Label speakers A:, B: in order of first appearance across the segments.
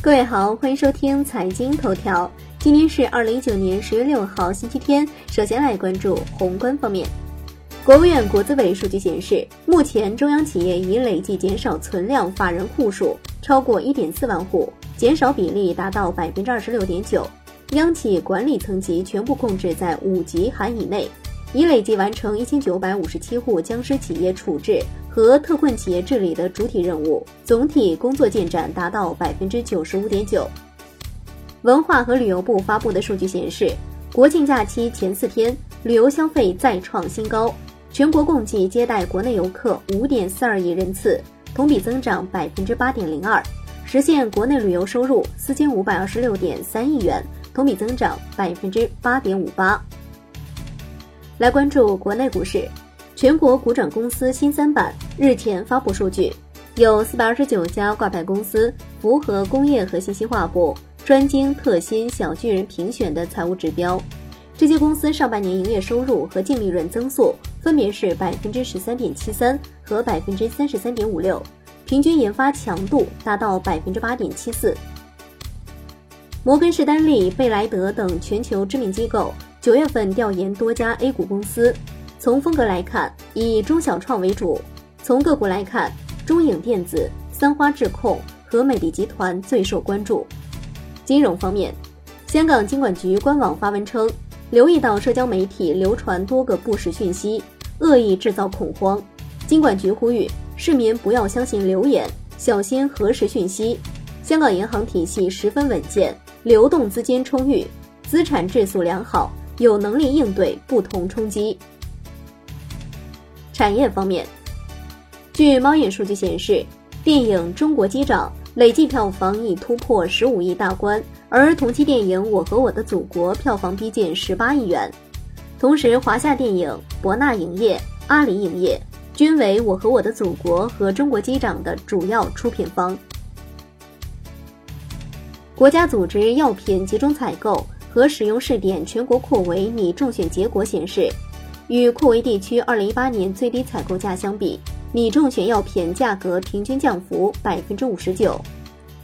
A: 各位好，欢迎收听财经头条。今天是二零一九年十月六号，星期天。首先来关注宏观方面。国务院国资委数据显示，目前中央企业已累计减少存量法人户数超过一点四万户，减少比例达到百分之二十六点九。央企管理层级全部控制在五级含以内，已累计完成一千九百五十七户僵尸企业处置。和特困企业治理的主体任务，总体工作进展达到百分之九十五点九。文化和旅游部发布的数据显示，国庆假期前四天，旅游消费再创新高，全国共计接待国内游客五点四二亿人次，同比增长百分之八点零二，实现国内旅游收入四千五百二十六点三亿元，同比增长百分之八点五八。来关注国内股市。全国股转公司新三板日前发布数据，有四百二十九家挂牌公司符合工业和信息化部专精特新小巨人评选的财务指标。这些公司上半年营业收入和净利润增速分别是百分之十三点七三和百分之三十三点五六，平均研发强度达到百分之八点七四。摩根士丹利、贝莱德等全球知名机构九月份调研多家 A 股公司。从风格来看，以中小创为主；从个股来看，中影电子、三花智控和美的集团最受关注。金融方面，香港金管局官网发文称，留意到社交媒体流传多个不实讯息，恶意制造恐慌。金管局呼吁市民不要相信流言，小心核实讯息。香港银行体系十分稳健，流动资金充裕，资产质素良好，有能力应对不同冲击。产业方面，据猫眼数据显示，电影《中国机长》累计票房已突破十五亿大关，而同期电影《我和我的祖国》票房逼近十八亿元。同时，华夏电影、博纳影业、阿里影业均为《我和我的祖国》和《中国机长》的主要出品方。国家组织药品集中采购和使用试点全国扩围拟中选结果显示。与扩围地区二零一八年最低采购价相比，拟中选药品价格平均降幅百分之五十九。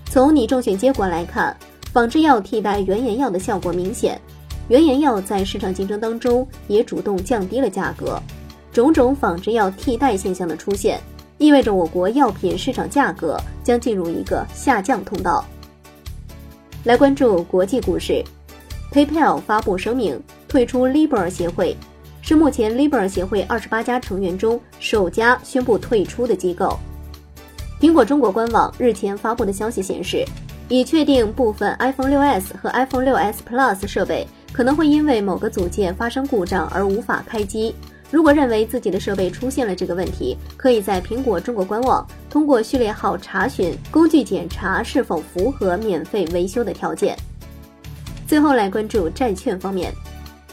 A: 从拟中选结果来看，仿制药替代原研药的效果明显，原研药在市场竞争当中也主动降低了价格。种种仿制药替代现象的出现，意味着我国药品市场价格将进入一个下降通道。来关注国际股市，PayPal 发布声明退出 Libra 协会。是目前 Libra 协会二十八家成员中首家宣布退出的机构。苹果中国官网日前发布的消息显示，已确定部分 iPhone 6s 和 iPhone 6s Plus 设备可能会因为某个组件发生故障而无法开机。如果认为自己的设备出现了这个问题，可以在苹果中国官网通过序列号查询工具检查是否符合免费维修的条件。最后来关注债券方面。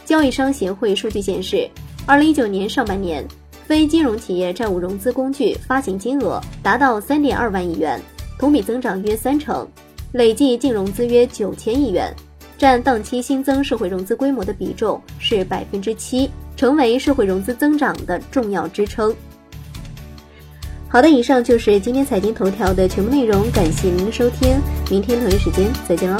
A: 交易商协会数据显示，二零一九年上半年，非金融企业债务融资工具发行金额达到三点二万亿元，同比增长约三成，累计净融资约九千亿元，占当期新增社会融资规模的比重是百分之七，成为社会融资增长的重要支撑。好的，以上就是今天财经头条的全部内容，感谢您的收听，明天同一时间再见喽。